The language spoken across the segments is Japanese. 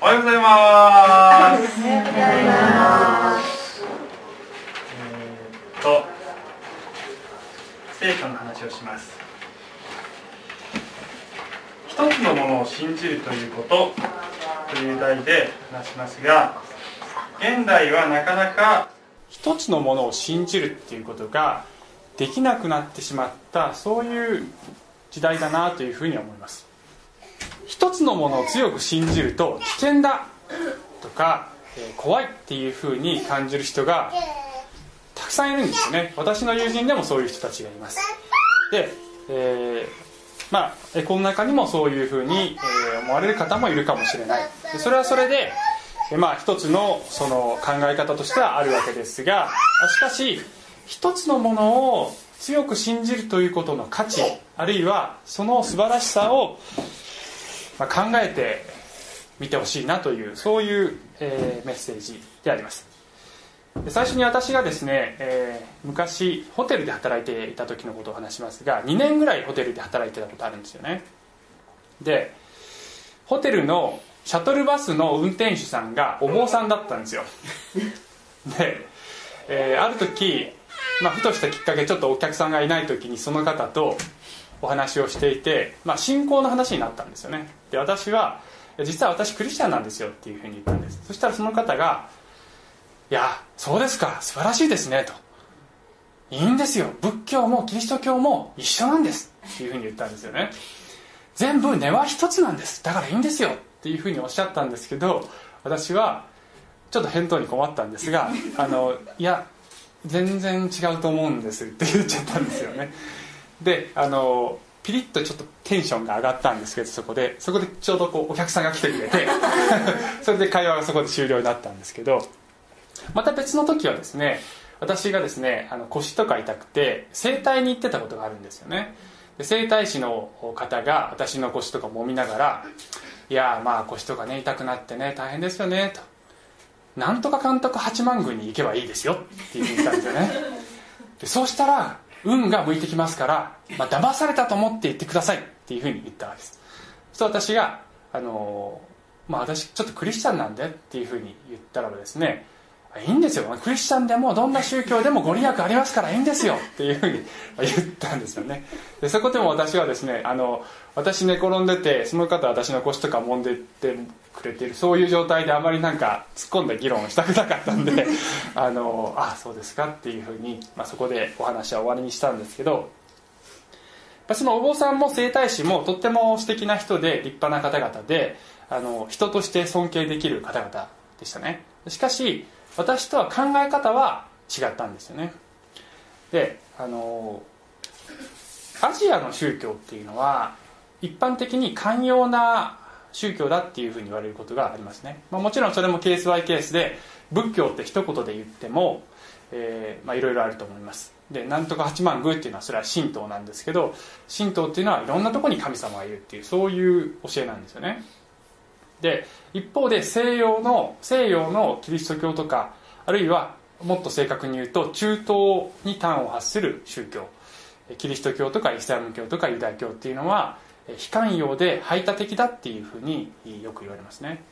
おはようございます。おはようございます。えー、と、聖書の話をします。一つのものを信じるということという題で話します。が、現代はなかなか一つのものを信じるっていうことができなくなってしまったそういう時代だなというふうに思います。一つのものを強く信じると危険だとか、え、怖いっていうふうに感じる人がたくさんいるんですよね。私の友人でもそういう人たちがいます。で、えー、まあこの中にもそういうふうに、え、思われる方もいるかもしれない。でそれはそれでまあ一つのその考え方としてはあるわけですがしかし一つのものを強く信じるということの価値あるいはその素晴らしさを考えてみてほしいなというそういう、えー、メッセージであります。最初に私がですね、えー、昔ホテルで働いていた時のことを話しますが2年ぐらいホテルで働いてたことあるんですよね。でホテルのシャトルバスの運転手さんがお坊さんだったんですよ。で、えー、ある時まあ、ふとしたきっかけちょっとお客さんがいない時にその方とお話をしていて、まあ、信仰の話になったんですよね。で私は実は私クリスチャンなんですよっていうふうに言ったんです。そしたらその方が「いやそうですか素晴らしいですね」と「いいんですよ。仏教もキリスト教も一緒なんです」っていうふうに言ったんですよね。全部根は一つなんです。だからいいんですよ。っていうふうにおっしゃったんですけど私はちょっと返答に困ったんですがあのいや全然違うと思うんですって言っちゃったんですよね。であのピリッとちょっとテンションが上がったんですけどそこでそこでちょうどこうお客さんが来てくれて それで会話がそこで終了になったんですけどまた別の時はですね私がですねあの腰とか痛くて整体に行ってたことがあるんですよね。で整体師の方が私の腰とか揉みながら「いやまあ腰とかね痛くなってね大変ですよね」と。なんとか監督八幡宮に行けばいいですよって言ったんですよね。でそうしたら運が向いてきますから、まあ、騙されたと思って言ってくださいっていうふうに言ったわけです。そう私があのまあ私ちょっとクリスチャンなんでっていうふうに言ったらばですねいいんですよ。クリスチャンでもどんな宗教でもご利益ありますからいいんですよ。っていうふうに言ったんですよね。でそこでも私はですねあの私寝転んでてその方は私の腰とか揉んでってくれてるそういう状態であまりなんか突っ込んだ議論をしたくなかったんで あのあそうですかっていうふうに、まあ、そこでお話は終わりにしたんですけどそのお坊さんも整体師もとっても素敵な人で立派な方々であの人として尊敬できる方々でしたね。しかし私とは考え方は違ったんですよね。であのアジアの宗教っていうのは一般的に寛容な宗教だっていうふうに言われることがありますね、まあ、もちろんそれもケースバイケースで仏教って一言で言っても、いろいろあると思います。でなんとか八幡宮っていうのはそれは神道なんですけど神道っていうのはいろんなとこに神様がいるっていうそういう教えなんですよね。で一方で西洋の西洋のキリスト教とかあるいはもっと正確に言うと中東に端を発する宗教キリスト教とかイスラム教とかユダヤ教っていうのは非寛容で排他的だっていうふうによく言われますね。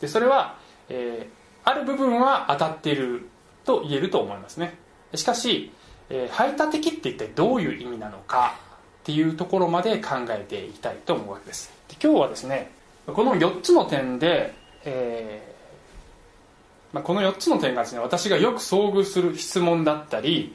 でそれは、えー、ある部分は当たっていると言えると思いますね。しかし、えー、排他的って一体どういう意味なのかっていうところまで考えていきたいと思うわけです。で今日はですねこの4つの点で、えーまあ、この4つの点がですね私がよく遭遇する質問だったり、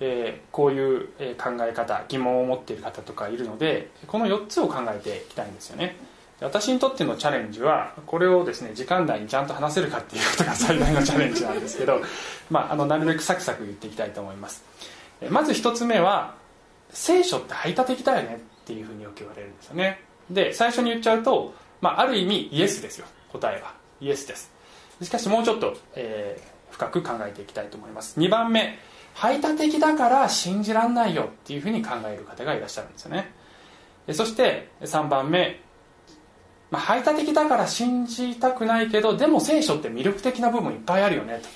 えー、こういう考え方疑問を持っている方とかいるのでこの4つを考えていきたいんですよね。私にとってのチャレンジはこれをですね時間内にちゃんと話せるかっていうことが最大のチャレンジなんですけど、まあ、あのなるべくサクサク言っていきたいと思います。まず1つ目は聖書って排他的だよねっていうふうによく言われるんですよね。で最初に言っちゃうとまあ、ある意味イエスですよ。答えは。イエスです。しかしもうちょっと、えー、深く考えていきたいと思います。2番目。排他的だから信じらんないよっていうふうに考える方がいらっしゃるんですよね。そして3番目、まあ、排他的だから信じたくないけどでも聖書って魅力的な部分いっぱいあるよねと。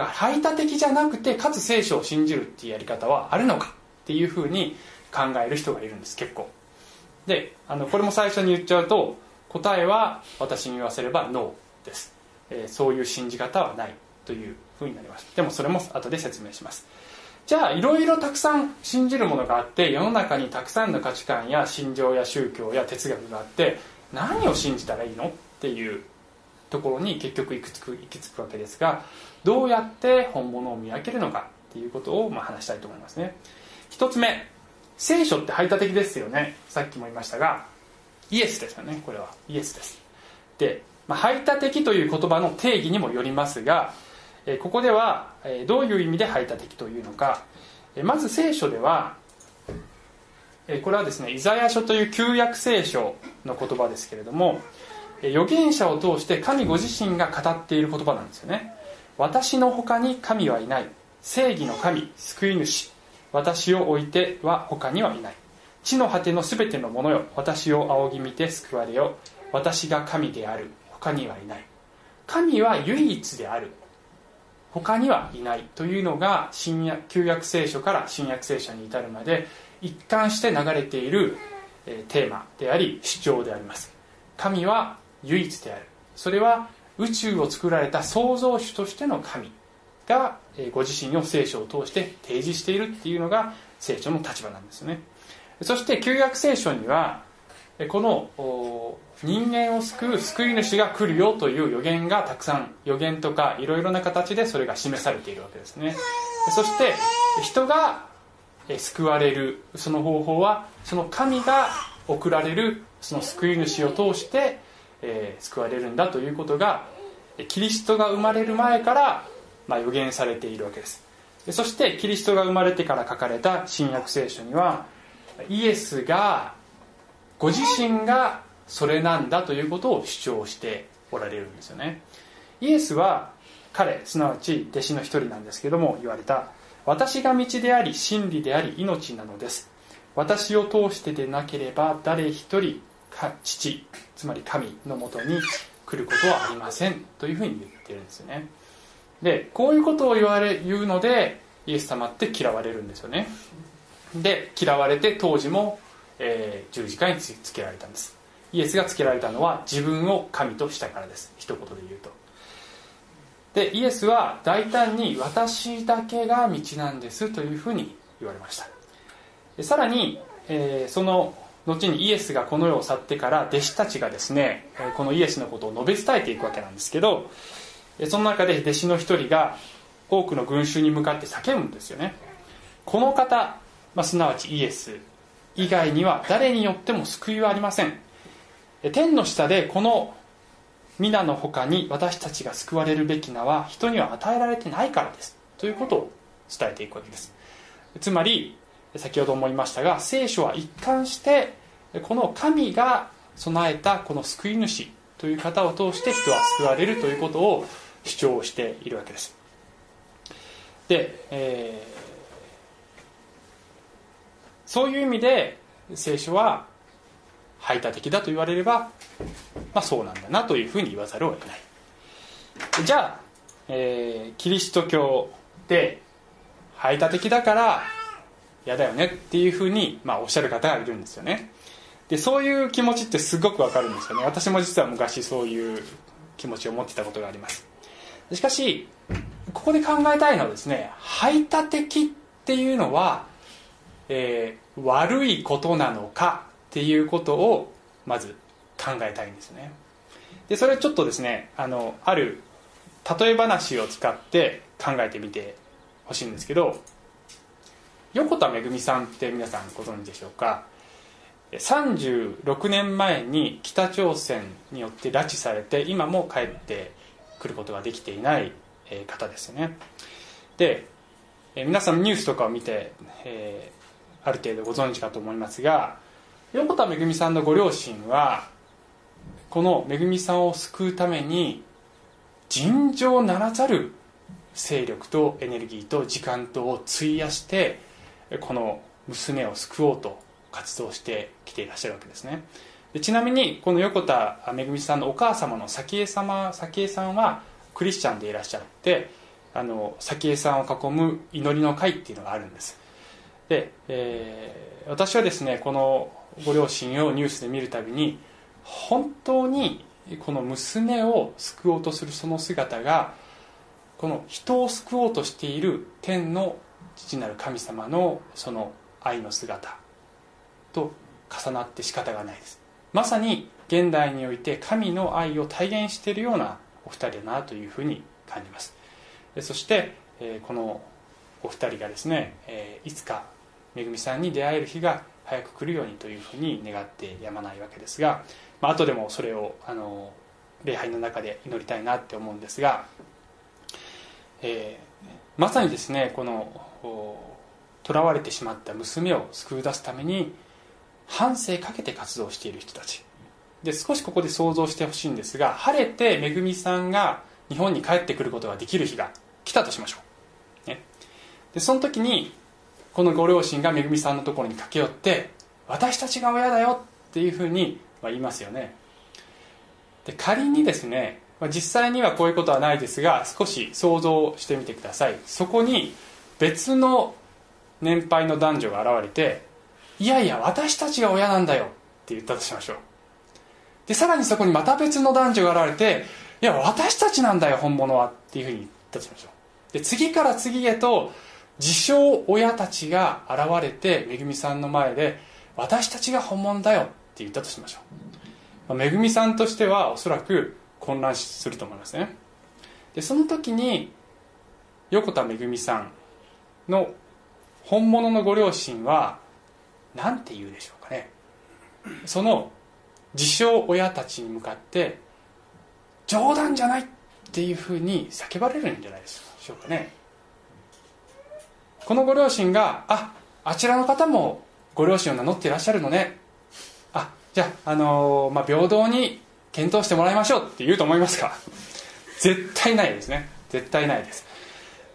だから排他的じゃなくてかつ聖書を信じるっていうやり方はあるのかっていうふうに考える人がいるんです結構。であのこれも最初に言っちゃうと答えは私に言わせればノーです、えー、そういう信じ方はないというふうになります。でもそれも後で説明します。じゃあいろいろたくさん信じるものがあって世の中にたくさんの価値観や信条や宗教や哲学があって何を信じたらいいのっていうところに結局行き着く行き着くわけですがどうやって本物を見分けるのかっていうことをまあ話したいと思いますね。一つ目聖書って排他的ですよね。さっきも言いましたがイエスですよねこれは。イエスです。で、まあ、排他的という言葉の定義にもよりますがここでは、どういう意味で排他的というのか、まず聖書では、これはですねイザヤ書という旧約聖書の言葉ですけれども預言者を通して神ご自身が語っている言葉なんですよね。私の他に神はいない。正義の神救い主私を置いては他にはいない。地の果てのすべてのものよ。私を仰ぎ見て救われよ。私が神である。他にはいない。神は唯一である。他にはいない。というのが新約旧約聖書から新約聖書に至るまで一貫して流れている、テーマであり主張であります。神は唯一である。それは宇宙を作られた創造主としての神。が、ご自身を聖書を通して提示しているっていうのが聖書の立場なんですよね。そして旧約聖書にはこの人間を救う救い主が来るよという予言がたくさん予言とかいろいろな形でそれが示されているわけですね。そして人が救われるその方法はその神が送られるその救い主を通して、救われるんだということがキリストが生まれる前から、予言されているわけです。そしてキリストが生まれてから書かれた新約聖書にはイエスがご自身がそれなんだということを主張しておられるんですよね。イエスは彼すなわち弟子の一人なんですけども言われた私が道であり真理であり命なのです。私を通してでなければ誰一人父つまり神のもとに来ることはありません。というふうに言ってるんですよね。でこういうことを言われ言うのでイエス様って嫌われるんですよね。で嫌われて当時もえー、十字架につけられたんです。イエスがつけられたのは自分を神としたからです。一言で言うと。でイエスは大胆に私だけが道なんです。というふうに言われました。さらに、えー、その後にイエスがこの世を去ってから弟子たちがですねこのイエスのことを述べ伝えていくわけなんですけどその中で弟子の一人が多くの群衆に向かって叫ぶんですよね。この方、まあ、すなわちイエス以外には誰によっても救いはありません。天の下でこの皆の他に私たちが救われるべき名は人には与えられてないからです。ということを伝えていくわけです。つまり先ほど思いましたが聖書は一貫してこの神が備えたこの救い主という方を通して人は救われるということを主張しているわけです。で、えーそういう意味で聖書は排他的だと言われれば、まあ、そうなんだなというふうに言わざるを得ない。じゃあ、えー、キリスト教で排他的だから嫌だよねっていうふうに、まあ、おっしゃる方がいるんですよね。でそういう気持ちってすごくわかるんですよね。私も実は昔そういう気持ちを持ってたことがあります。しかしここで考えたいのはですね排他的っていうのはえー、悪いことなのかっていうことをまず考えたいんですね。でそれちょっとですねあのある例え話を使って考えてみてほしいんですけど横田めぐみさんって皆さんご存知でしょうか？36年前に北朝鮮によって拉致されて今も帰ってくることができていない方ですよね。で皆さんニュースとかを見て、えある程度ご存知かと思いますが横田めぐみさんのご両親はこのめぐみさんを救うために尋常ならざる勢力とエネルギーと時間とを費やしてこの娘を救おうと活動してきていらっしゃるわけですね。でちなみにこの横田めぐみさんのお母様の早紀江様早紀江さんはクリスチャンでいらっしゃってあの早紀江さんを囲む祈りの会っていうのがあるんです。で、えー、私はですねこのご両親をニュースで見るたびに本当にこの娘を救おうとするその姿がこの人を救おうとしている天の父なる神様のその愛の姿と重なって仕方がないです。まさに現代において神の愛を体現しているようなお二人だなというふうに感じます。そしてこのお二人がですねいつかめぐみさんに出会える日が早く来るようにというふうに願ってやまないわけですが、まあ後でもそれをあの礼拝の中で祈りたいなって思うんですが、えー、まさにですねこの囚われてしまった娘を救い出すために半生かけて活動している人たち。で少しここで想像してほしいんですが晴れてめぐみさんが日本に帰ってくることができる日が来たとしましょう、ね、でその時にこのご両親がめぐみさんのところに駆け寄って私たちが親だよっていうふうに言いますよね。で仮にですね実際にはこういうことはないですが少し想像してみてください。そこに別の年配の男女が現れていやいや私たちが親なんだよって言ったとしましょう。でさらにそこにまた別の男女が現れていや私たちなんだよ本物はっていうふうに言ったとしましょう。で次から次へと自称親たちが現れてめぐみさんの前で私たちが本物だよって言ったとしましょう、まあ、めぐみさんとしてはおそらく混乱すると思いますね。でその時に横田めぐみさんの本物のご両親は何て言うでしょうかね。その自称親たちに向かって冗談じゃないっていうふうに叫ばれるんじゃないでしょうかね。このご両親がああちらの方もご両親を名乗っていらっしゃるのね。あじゃあ、あのー、まあ、平等に検討してもらいましょうって言うと思いますか。絶対ないですね。絶対ないです。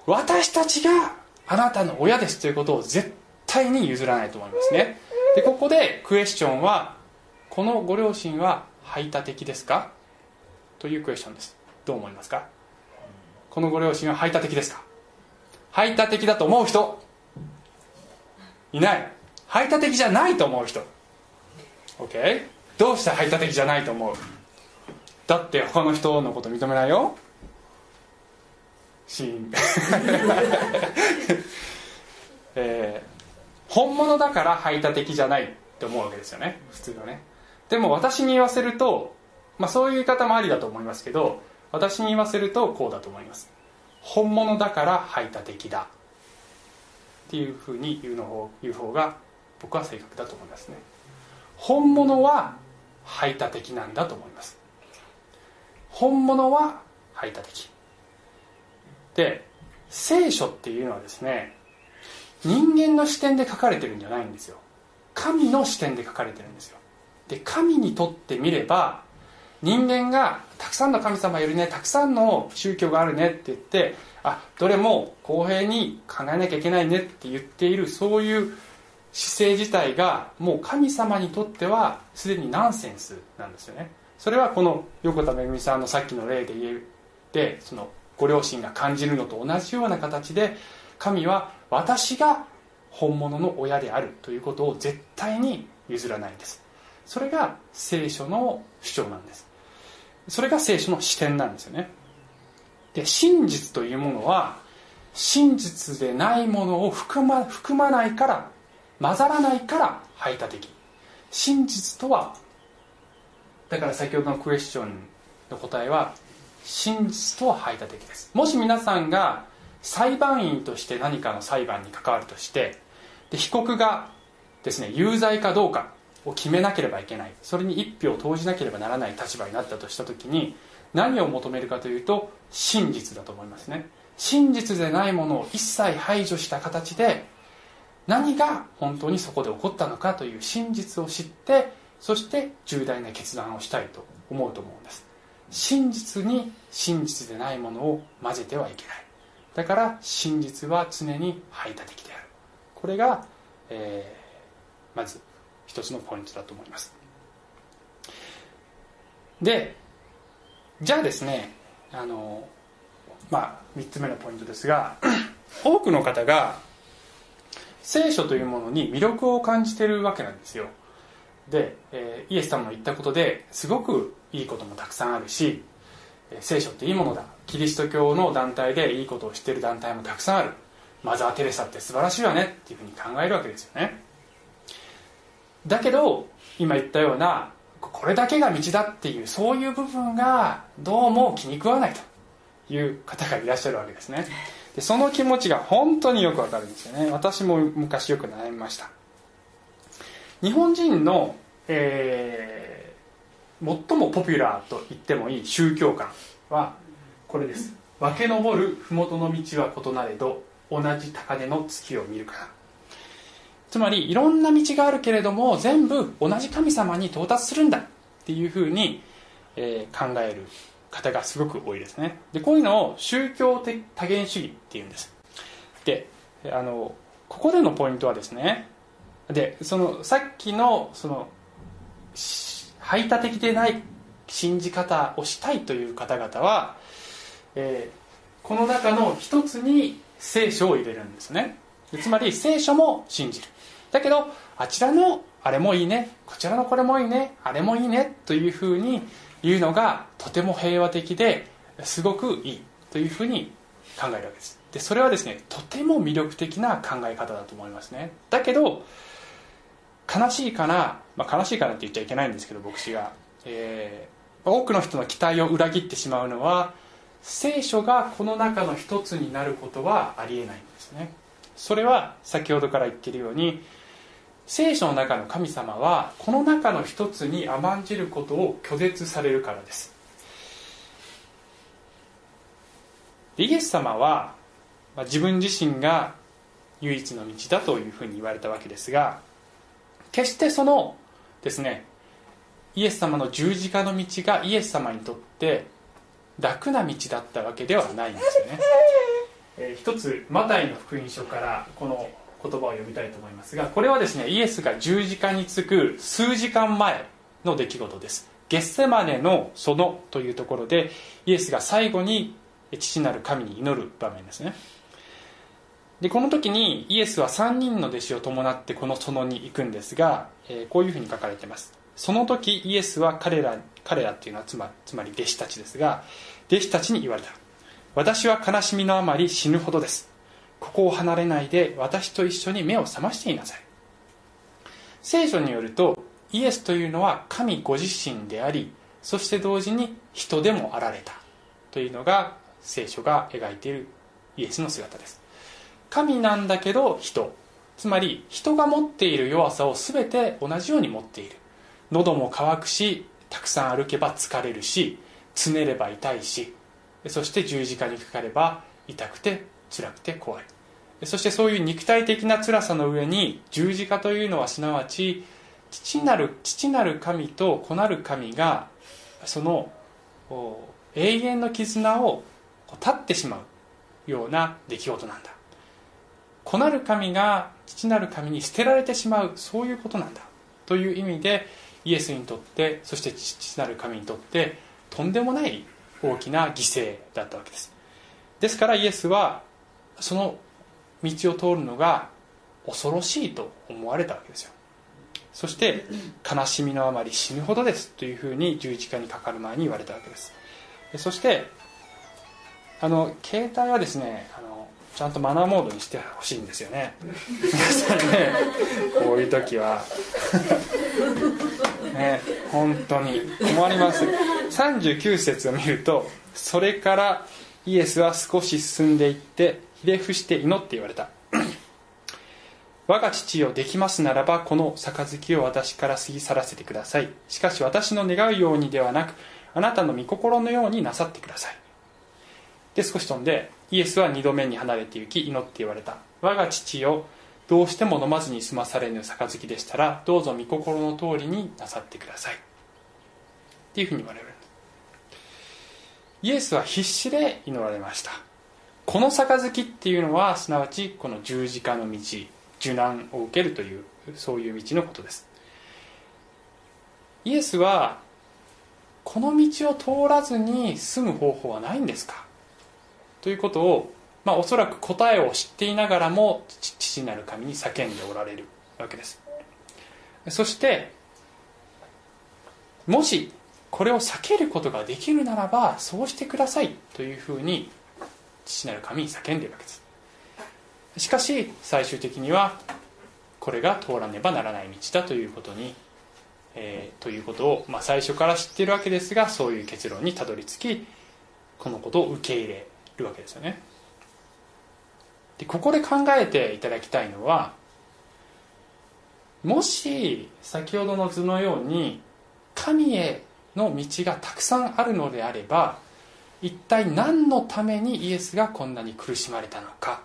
私たちがあなたの親ですということを絶対に譲らないと思いますね。でここでクエスチョンはこのご両親は排他的ですか？というクエスチョンです。どう思いますか？このご両親は排他的ですか？排他的だと思う人いない。排他的じゃないと思う人。OK どうして排他的じゃないと思う？だって他の人のこと認めないよ。シーン、えー、本物だから排他的じゃないって思うわけですよね。普通はね。でも私に言わせると、まあ、そういう言い方もありだと思いますけど私に言わせるとこうだと思います。本物だから排他的だ。っていうふうに言うの方言う方が僕は正確だと思いますね。本物は排他的なんだと思います。本物は排他的。で聖書っていうのはですね人間の視点で書かれてるんじゃないんですよ。神の視点で書かれてるんですよ。で神にとってみれば人間がたくさんの神様いるねたくさんの宗教があるねって言ってあどれも公平に考えなきゃいけないねって言っているそういう姿勢自体がもう神様にとってはすでにナンセンスなんですよね。それはこの横田めぐみさんのさっきの例で言ってそのご両親が感じるのと同じような形で神は私が本物の親であるということを絶対に譲らないんです。それが聖書の主張なんです。それが聖書の視点なんですよね。で真実というものは真実でないものを含ま含まないから混ざらないから排他的。真実とはだから先ほどのクエスチョンの答えは真実とは排他的です。もし皆さんが裁判員として何かの裁判に関わるとしてで被告がですね有罪かどうか。を決めなければいけない。それに一票を投じなければならない立場になったとした時に何を求めるかというと真実だと思いますね。真実でないものを一切排除した形で何が本当にそこで起こったのかという真実を知ってそして重大な決断をしたいと思うと思うんです。真実に真実でないものを混ぜてはいけない。だから真実は常に排他的である。これが、えー、まず一つのポイントだと思います。でじゃあですねあのまあ3つ目のポイントですが 多くの方が聖書というものに魅力を感じてるわけなんですよ。で、え、イエス様の言ったことですごくいいこともたくさんあるし聖書っていいものだ。キリスト教の団体でいいことをしている団体もたくさんある。マザー・テレサって素晴らしいわねっていうふうに考えるわけですよね。だけど今言ったようなこれだけが道だっていうそういう部分がどうも気に食わないという方がいらっしゃるわけですね。でその気持ちが本当によくわかるんですよね。私も昔よく悩みました。日本人の、えー、最もポピュラーと言ってもいい宗教観はこれです。分け昇る麓の道は異なれど同じ高値の月を見るから。つまりいろんな道があるけれども全部同じ神様に到達するんだっていうふうに、えー、考える方がすごく多いですね。でこういうのを宗教的多元主義っていうんです。であのここでのポイントはですねでそのさっきのその排他的でない信じ方をしたいという方々は、えー、この中の一つに聖書を入れるんですね。つまり聖書も信じる。だけどあちらのあれもいいね。こちらのこれもいいね。あれもいいね。というふうに言うのがとても平和的ですごくいい。というふうに考えるわけです。でそれはですねとても魅力的な考え方だと思いますね。だけど悲しいかな、まあ、悲しいかなって言っちゃいけないんですけど牧師が、えー、多くの人の期待を裏切ってしまうのは聖書がこの中の一つになることはありえないんですね。それは先ほどから言ってるように聖書の中の神様はこの中の一つに甘んじることを拒絶されるからです。イエス様はまあ自分自身が唯一の道だというふうに言われたわけですが決してそのですねイエス様の十字架の道がイエス様にとって楽な道だったわけではないんですよね、えー、一つマタイの福音書からこの言葉を読みたいと思いますがこれはですねイエスが十字架につく数時間前の出来事です。ゲッセマネの園というところでイエスが最後に父なる神に祈る場面ですね。でこの時にイエスは3人の弟子を伴ってこの園に行くんですが、えー、こういうふうに書かれています。その時イエスは彼ら彼らっていうのはつまつまり弟子たちですが弟子たちに言われた。私は悲しみのあまり死ぬほどです。ここを離れないで私と一緒に目を覚ましていなさい。聖書によるとイエスというのは神ご自身でありそして同時に人でもあられたというのが聖書が描いているイエスの姿です。神なんだけど人つまり人が持っている弱さを全て同じように持っている。喉も渇くしたくさん歩けば疲れるしつねれば痛いしそして十字架にかかれば痛くて辛くて怖い。そしてそういう肉体的な辛さの上に十字架というのはすなわち父なる父なる神と子なる神がその永遠の絆を断ってしまうような出来事なんだ。子なる神が父なる神に捨てられてしまうそういうことなんだ。という意味でイエスにとってそして父なる神にとってとんでもない大きな犠牲だったわけです。ですからイエスはその道を通るのが恐ろしいと思われたわけですよ。そして悲しみのあまり死ぬほどですというふうに十字架にかかる前に言われたわけです。そしてあの携帯はですねあのちゃんとマナーモードにしてほしいんですよね。皆さんねこういう時は。ね本当に。困ります。39節を見るとそれからイエスは少し進んでいってひれ伏して祈って言われた。我が父よできますならばこの杯を私から過ぎ去らせてください。しかし私の願うようにではなくあなたの御心のようになさってください。で少し飛んでイエスは二度目に離れて行き祈って言われた。我が父よどうしても飲まずに済まされぬ杯でしたらどうぞ御心の通りになさってください。っていうふうに言われる。イエスは必死で祈られました。この杯っていうのはすなわちこの十字架の道受難を受けるというそういう道のことです。イエスはこの道を通らずに済む方法はないんですか？ということを、まあ、おそらく答えを知っていながらも父なる神に叫んでおられるわけです。そしてもしこれを避けることができるならばそうしてくださいというふうに父なる神に叫んでいるわけです。しかし最終的にはこれが通らねばならない道だということに、えー、ということを、まあ、最初から知っているわけですがそういう結論にたどり着きこのことを受け入れるわけですよね。でここで考えていただきたいのはもし先ほどの図のように神への道がたくさんあるのであれば一体何のためにイエスがこんなに苦しまれたのか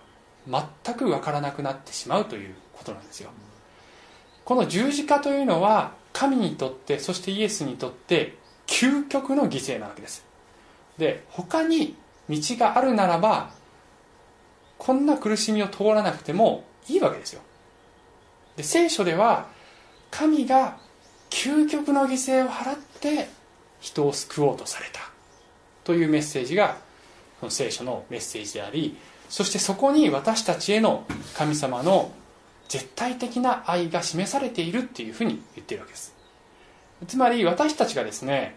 全く分からなくなってしまうということなんですよ。この十字架というのは神にとってそしてイエスにとって究極の犠牲なわけです。で他に道があるならばこんな苦しみを通らなくてもいいわけですよ。で聖書では神が究極の犠牲を払って人を救おうとされた。というメッセージがこの聖書のメッセージでありそしてそこに私たちへの神様の絶対的な愛が示されているっていうふうに言ってるわけです。つまり私たちがですね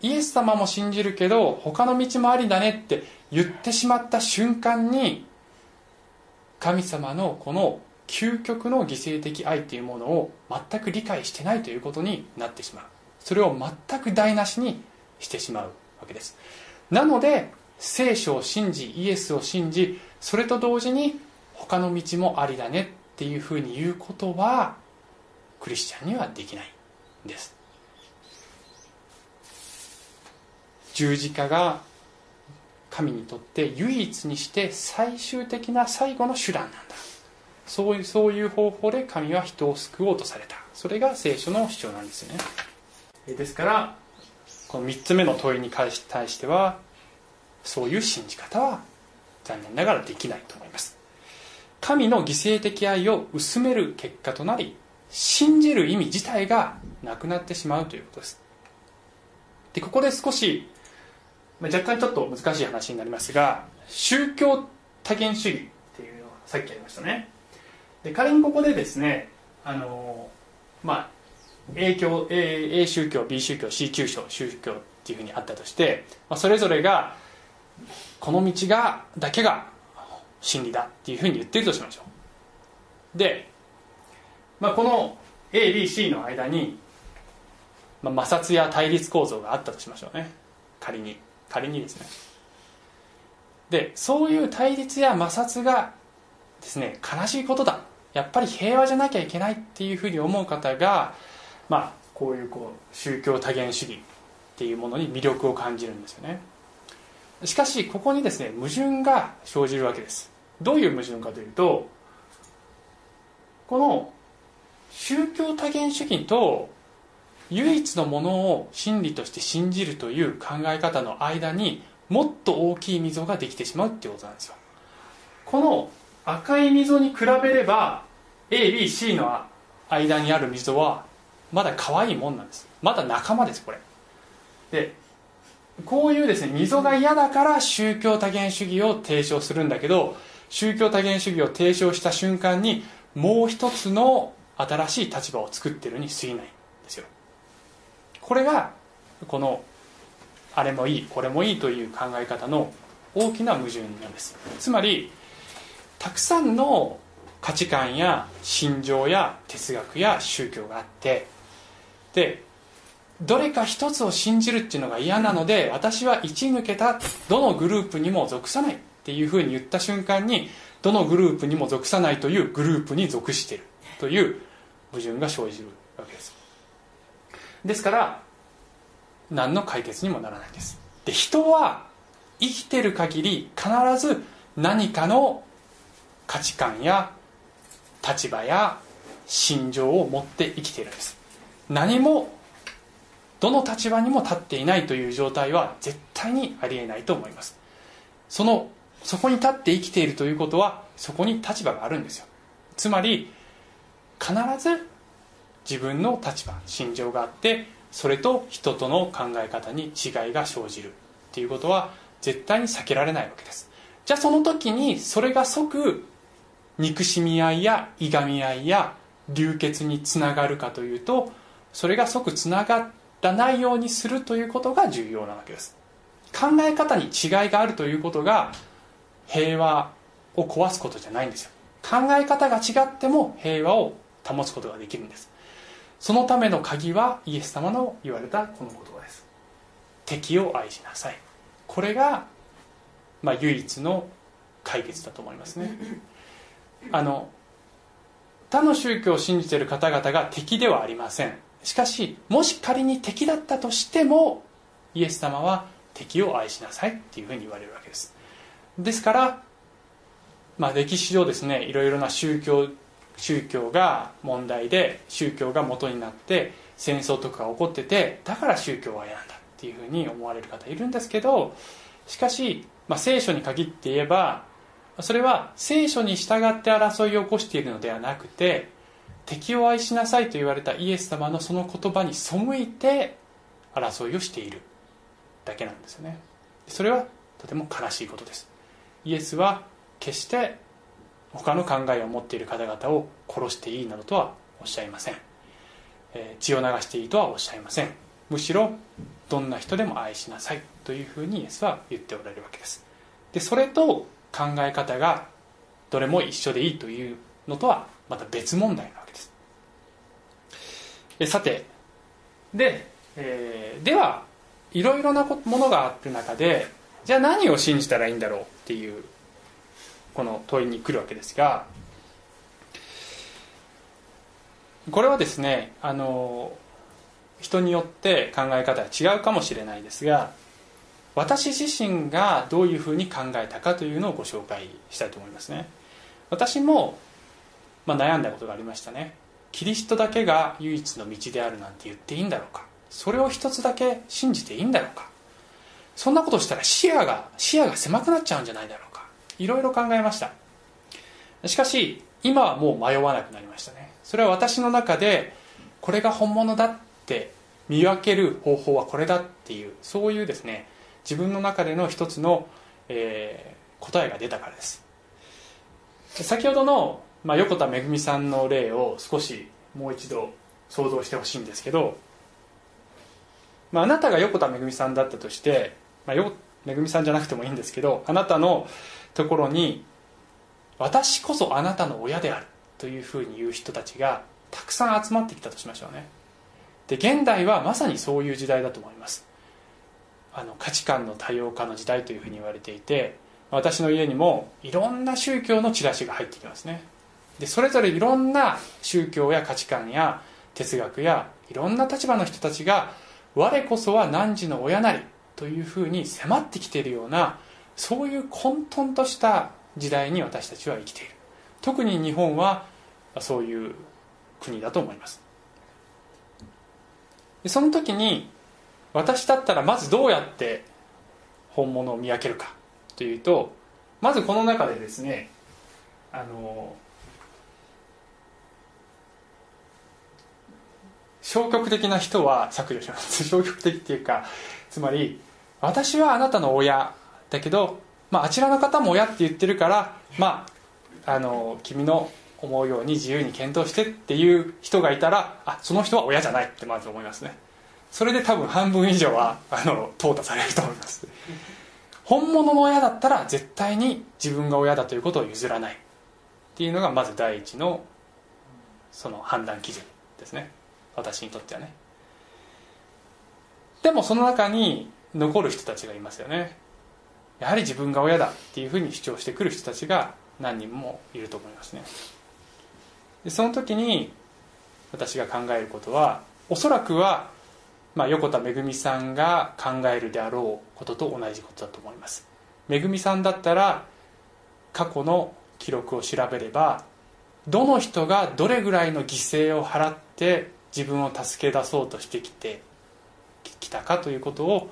イエス様も信じるけど他の道もありだねって言ってしまった瞬間に神様のこの究極の犠牲的愛というものを全く理解してないということになってしまう。それを全く台無しにしてしまうわけです。なので聖書を信じイエスを信じそれと同時に他の道もありだねっていうふうに言うことはクリスチャンにはできないんです。十字架が神にとって唯一にして最終的な最後の手段なんだ。そういうそういう方法で神は人を救おうとされた。それが聖書の主張なんですよね。ですからこの3つ目の問いに対してはそういう信じ方は残念ながらできないと思います。神の犠牲的愛を薄める結果となり信じる意味自体がなくなってしまうということです。でここで少し若干ちょっと難しい話になりますが宗教多元主義っていうのはさっきありましたね。で仮にここでですねあのまあ A, 教 A, A 宗教 B 宗教 C 中小宗教っていうふうにあったとして、まあ、それぞれがこの道がだけが真理だっていうふうに言ってるとしましょう。で、まあ、この ABC の間に、まあ、摩擦や対立構造があったとしましょうね。仮に仮にですね。でそういう対立や摩擦がですね悲しいことだ。やっぱり平和じゃなきゃいけないっていうふうに思う方がまあこういうこう宗教多元主義っていうものに魅力を感じるんですよね。しかしここにですね矛盾が生じるわけです。どういう矛盾かというとこの宗教多元主義と唯一のものを真理として信じるという考え方の間にもっと大きい溝ができてしまうってことなんですよ。この赤い溝に比べれば ABC の間にある溝はまだ可愛いもんなんです。まだ仲間ですこれ。でこういうですね溝が嫌だから宗教多元主義を提唱するんだけど宗教多元主義を提唱した瞬間にもう一つの新しい立場を作ってるに過ぎないんですよ。これがこのあれもいいこれもいいという考え方の大きな矛盾なんです。つまりたくさんの価値観や心情や哲学や宗教があってでどれか一つを信じるっていうのが嫌なので私は一抜けたどのグループにも属さないっていうふうに言った瞬間にどのグループにも属さないというグループに属しているという矛盾が生じるわけです。ですから何の解決にもならないんです。で人は生きてる限り必ず何かの価値観や立場や心情を持って生きているんです。何もどの立場にも立っていないという状態は絶対にありえないと思います。そのそこに立って生きているということはそこに立場があるんですよ。つまり必ず自分の立場心情があってそれと人との考え方に違いが生じるっていうことは絶対に避けられないわけです。じゃあその時にそれが即憎しみ合いやいがみ合いや流血につながるかというとそれが即つながらないようにするということが重要なわけです。考え方に違いがあるということが平和を壊すことじゃないんですよ。考え方が違っても平和を保つことができるんです。そのための鍵はイエス様の言われたこの言葉です。敵を愛しなさい。これが、まあ、唯一の解決だと思いますね。あの他の宗教を信じている方々が敵ではありません。しかしもし仮に敵だったとしてもイエス様は敵を愛しなさいっていうふうに言われるわけです。ですからまあ、歴史上ですねいろいろな宗教宗教が問題で宗教が元になって戦争とかが起こっててだから宗教は嫌なんだっていうふうに思われる方いるんですけどしかし、まあ、聖書に限って言えばそれは聖書に従って争いを起こしているのではなくて敵を愛しなさいと言われたイエス様のその言葉に背いて争いをしているだけなんですよね。それはとても悲しいことです。イエスは決して他の考えを持っている方々を殺していいなどとはおっしゃいません、血を流していいとはおっしゃいません。むしろどんな人でも愛しなさいというふうにイエスは言っておられるわけです。でそれと考え方がどれも一緒でいいというのとはまた別問題なえさて。で、えー、ではいろいろなものがある中でじゃあ何を信じたらいいんだろうっていうこの問いに来るわけですが。これはですねあの人によって考え方が違うかもしれないですが私自身がどういうふうに考えたかというのをご紹介したいと思いますね。私も、まあ、悩んだことがありましたね。キリストだけが唯一の道であるなんて言っていいんだろうか？それを一つだけ信じていいんだろうか？そんなことしたら視野が視野が狭くなっちゃうんじゃないだろうか？いろいろ考えました。しかし今はもう迷わなくなりましたね。それは私の中でこれが本物だって見分ける方法はこれだっていうそういうですね自分の中での一つの、えー、答えが出たからです。先ほどの、まあ、横田めぐみさんの例を少しもう一度想像してほしいんですけど、まあ、あなたが横田めぐみさんだったとして、まあ、よめぐみさんじゃなくてもいいんですけどあなたのところに私こそあなたの親であるというふうに言う人たちがたくさん集まってきたとしましょうね。で現代はまさにそういう時代だと思います。あの価値観の多様化の時代というふうに言われていて私の家にもいろんな宗教のチラシが入ってきますね。でそれぞれいろんな宗教や価値観や哲学やいろんな立場の人たちが我こそは汝の親なりというふうに迫ってきているようなそういう混沌とした時代に私たちは生きている。特に日本はそういう国だと思います。その時に私だったらまずどうやって本物を見分けるかというとまずこの中でですねあの消極的な人は削除します。消極的っていうかつまり私はあなたの親だけど、まあ、あちらの方も親って言ってるからまああの君の思うように自由に検討してっていう人がいたらあその人は親じゃないってまず思いますね。それで多分半分以上はあの淘汰されると思います。本物の親だったら絶対に自分が親だということを譲らない。っていうのがまず第一のその判断基準ですね。私にとってはね。でもその中に残る人たちがいますよね。やはり自分が親だっていうふうに主張してくる人たちが何人もいると思いますね。でその時に私が考えることはおそらくは、まあ、横田めぐみさんが考えるであろうことと同じことだと思います。めぐみさんだったら過去の記録を調べればどの人がどれぐらいの犠牲を払って自分を助け出そうとしてきてきたかということを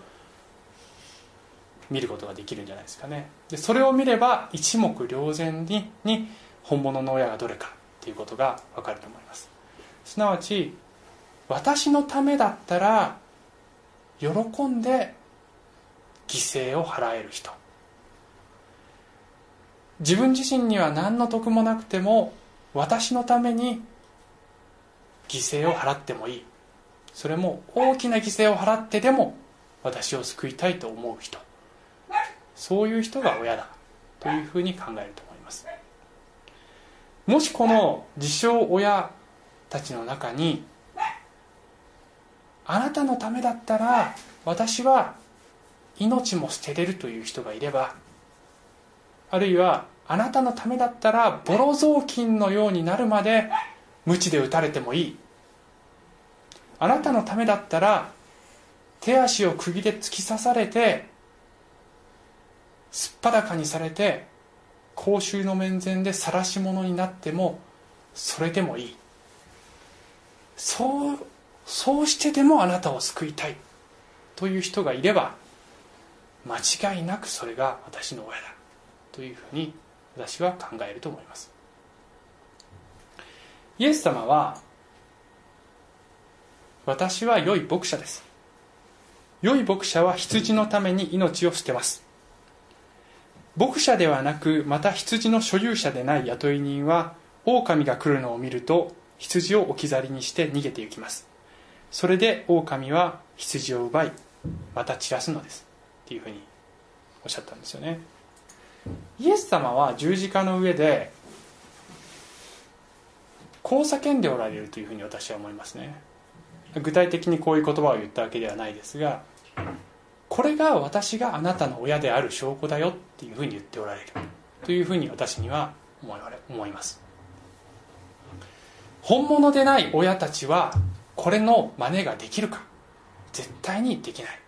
見ることができるんじゃないですかね。でそれを見れば一目瞭然にに本物の親がどれかっていうことが分かると思います。すなわち私のためだったら喜んで犠牲を払える人。自分自身には何の得もなくても私のために犠牲を払ってもいい。それも大きな犠牲を払ってでも私を救いたいと思う人。そういう人が親だというふうに考えると思います。もしこの自称親たちの中にあなたのためだったら私は命も捨てれるという人がいればあるいはあなたのためだったらボロ雑巾のようになるまで鞭で打たれてもいい。あなたのためだったら手足を釘で突き刺されてすっぱだかにされて公衆の面前で晒し者になってもそれでもいい。そうそうしてでもあなたを救いたい。という人がいれば間違いなくそれが私の親だ。というふうに私は考えると思います。イエス様は私は良い牧者です。良い牧者は羊のために命を捨てます。牧者ではなくまた羊の所有者でない雇い人は狼が来るのを見ると羊を置き去りにして逃げて行きます。それで狼は羊を奪いまた散らすのです。っていうふうにおっしゃったんですよね。イエス様は十字架の上でこう叫んでおられるというふうに私は思いますね。具体的にこういう言葉を言ったわけではないですがこれが私があなたの親である証拠だよっていうふうに言っておられる。というふうに私には思います。本物でない親たちはこれの真似ができるか。絶対にできない。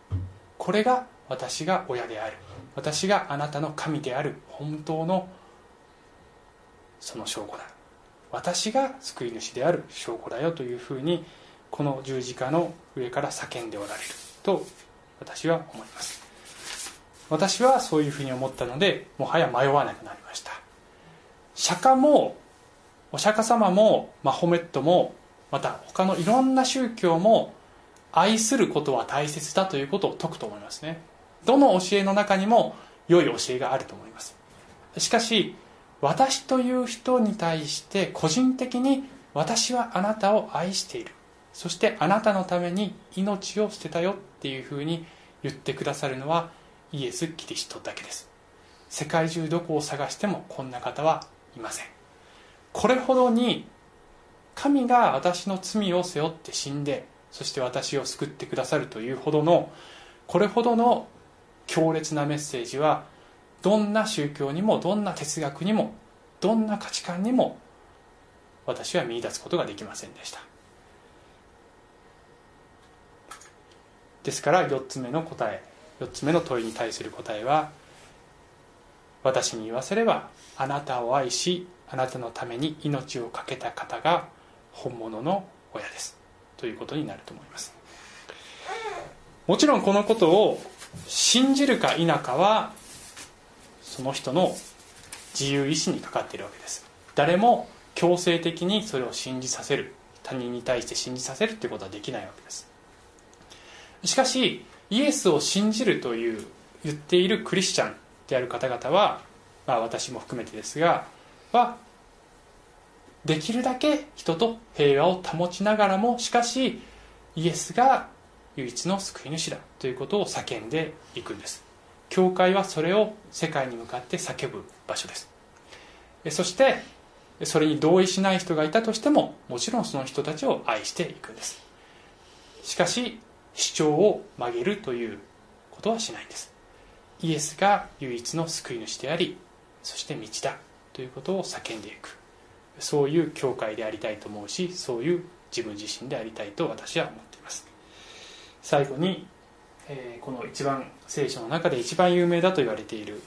これが私が親である。私があなたの神である本当のその証拠だ。私が救い主である証拠だよというふうにこの十字架の上から叫んでおられると私は思います。私はそういうふうに思ったのでもはや迷わなくなりました。釈迦もお釈迦様もマホメットもまた他のいろんな宗教も愛することは大切だということを説くと思いますね。どの教えの中にも良い教えがあると思います。しかし私という人に対して個人的に私はあなたを愛している。そしてあなたのために命を捨てたよっていうふうに言ってくださるのはイエス・キリストだけです。世界中どこを探してもこんな方はいません。これほどに神が私の罪を背負って死んでそして私を救ってくださるというほどのこれほどの強烈なメッセージはどんな宗教にもどんな哲学にもどんな価値観にも私は見いだすことができませんでした。ですから4つ目の答え4つ目の問いに対する答えは私に言わせればあなたを愛しあなたのために命を懸けた方が本物の親です。ということになると思います。もちろんこのことを信じるか否かはその人の自由意志にかかっているわけです。誰も強制的にそれを信じさせる。他人に対して信じさせるということはできないわけです。しかしイエスを信じるという言っているクリスチャンである方々は、まあ、私も含めてですがはできるだけ人と平和を保ちながらもしかしイエスが唯一の救い主だということを叫んでいくんです。教会はそれを世界に向かって叫ぶ場所です。そしてそれに同意しない人がいたとしてももちろんその人たちを愛していくんです。しかし主張を曲げるということはしないんです。イエスが唯一の救い主でありそして道だということを叫んでいく。そういう教会でありたいと思うしそういう自分自身でありたいと私は思っています。最後に、えー、この一番聖書の中で一番有名だと言われている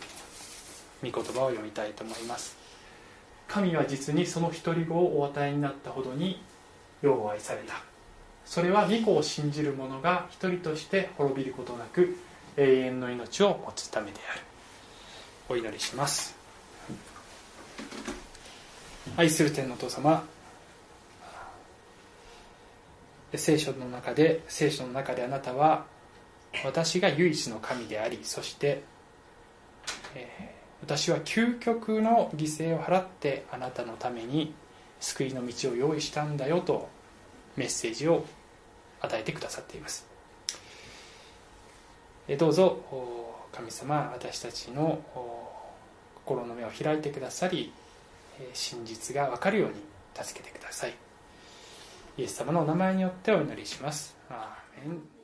御言葉を読みたいと思います。神は実にその独り子をお与えになったほどによう愛された。それは御子を信じる者が一人として滅びることなく永遠の命を持つためである。お祈りします。愛する天のお父様聖書の中で聖書の中であなたは私が唯一の神でありそして、えー私は究極の犠牲を払ってあなたのために救いの道を用意したんだよとメッセージを与えてくださっています。どうぞ神様私たちの心の目を開いてくださり真実が分かるように助けてください。イエス様のお名前によってお祈りします。アーメン。